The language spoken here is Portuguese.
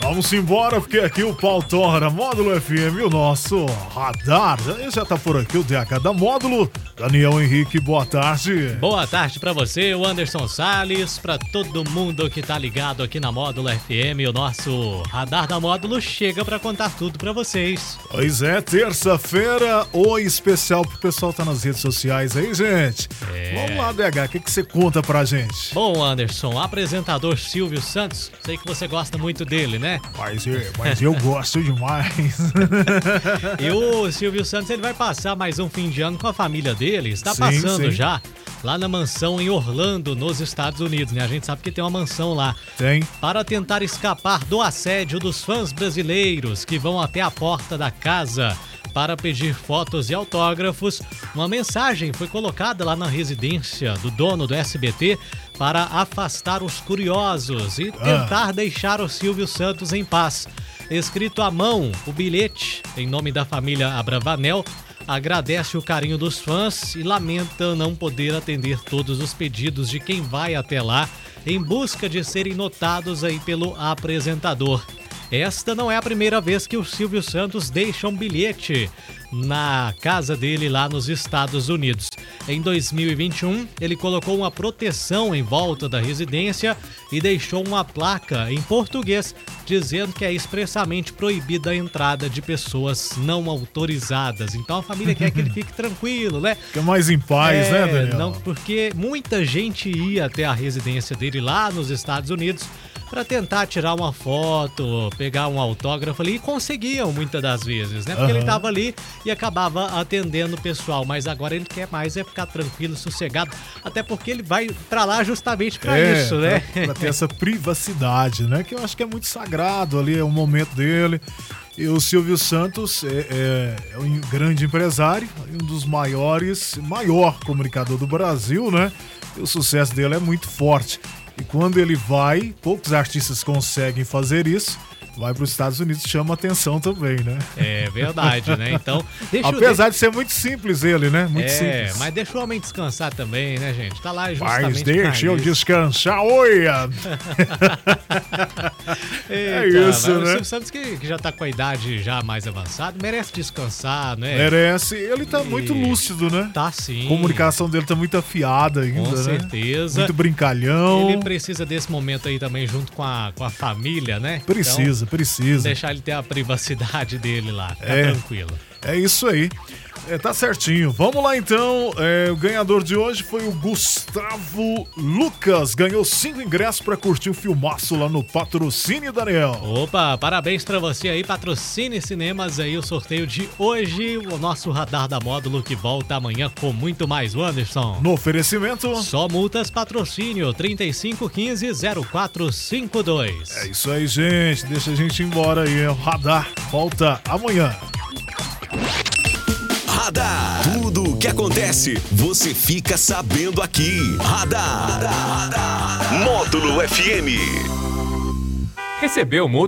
Vamos embora, porque aqui o pau tora, Módulo FM, o nosso radar. Já, já tá por aqui o DH da Módulo. Daniel Henrique, boa tarde. Boa tarde para você, o Anderson Sales, para todo mundo que tá ligado aqui na Módulo FM. O nosso radar da Módulo chega para contar tudo para vocês. Pois é, terça-feira, oi especial pro pessoal tá nas redes sociais aí, gente. É. Vamos lá, DH, o que, que você conta pra gente? Bom, Anderson, apresentador Silvio Santos, sei que você gosta muito dele, né? Mas, eu- mas eu gosto demais. E o Silvio Santos ele vai passar mais um fim de ano com a família dele. Está Sim, passando sim. já lá na mansão em Orlando, nos Estados Unidos, né? A gente sabe que tem uma mansão lá. Tem. Para tentar escapar do assédio dos fãs brasileiros que vão até a porta da casa para pedir fotos e autógrafos, uma mensagem foi colocada lá na residência do dono do SBT para afastar os curiosos e tentar deixar o Silvio Santos em paz. Escrito à mão, o bilhete, em nome da família Abravanel, agradece o carinho dos fãs e lamenta não poder atender todos os pedidos de quem vai até lá em busca de serem notados aí pelo apresentador. Esta não é a primeira vez que o Silvio Santos deixa um bilhete na casa dele lá nos Estados Unidos. Em 2021, ele colocou uma proteção em volta da residência e deixou uma placa em português dizendo que é expressamente proibida a entrada de pessoas não autorizadas. Então a família quer que ele fique tranquilo, né? Fica mais em paz, É, né, Daniel? Não, porque muita gente ia até a residência dele lá nos Estados Unidos para tentar tirar uma foto, pegar um autógrafo ali e conseguiam muitas das vezes, né? Porque ele Aham. tava ali e acabava atendendo o pessoal, mas agora ele quer mais é ficar tranquilo, sossegado, até porque ele vai para lá justamente para É, isso, né? Pra, pra ter essa privacidade, né? Que eu acho que é muito sagrado ali, é o momento dele. E o Silvio Santos é, é- é um grande empresário, um dos maiores, maior comunicador do Brasil, né? E o sucesso dele é muito forte. E quando ele vai, poucos artistas conseguem fazer isso. Vai para os Estados Unidos, chama atenção também, né? É verdade, né? Então, deixa eu- Apesar de ser muito simples ele, né? Muito é, simples. mas deixa o homem descansar também, né, gente? Tá lá justamente Mas deixa eu isso. descansar, olha! Eita, isso, mas O né? Silvio Santos, que, que já tá com a idade já mais avançada, merece descansar, né? Merece. Ele tá E- muito lúcido, né? Tá sim. A comunicação dele tá muito afiada ainda, Com né? certeza. Muito brincalhão. Ele precisa desse momento aí também junto com a, com a família, né? Precisa, Então, precisa. deixar ele ter a privacidade dele lá. Fica É. tranquilo. É isso aí. É, tá certinho. Vamos lá então. É, o ganhador de hoje foi o Gustavo Lucas. Ganhou cinco ingressos pra curtir o filmaço lá no Patrocínio, Daniel. Opa, parabéns pra você aí, Patrocine Cinemas aí, o sorteio de hoje, o nosso Radar da Módulo que volta amanhã com muito mais, o Anderson. No oferecimento. Só multas patrocínio 3515-0452. É isso aí, gente. Deixa a gente embora aí. O radar volta amanhã. Radar. Tudo o que acontece, você fica sabendo aqui. Radar. Módulo FM. Recebeu multa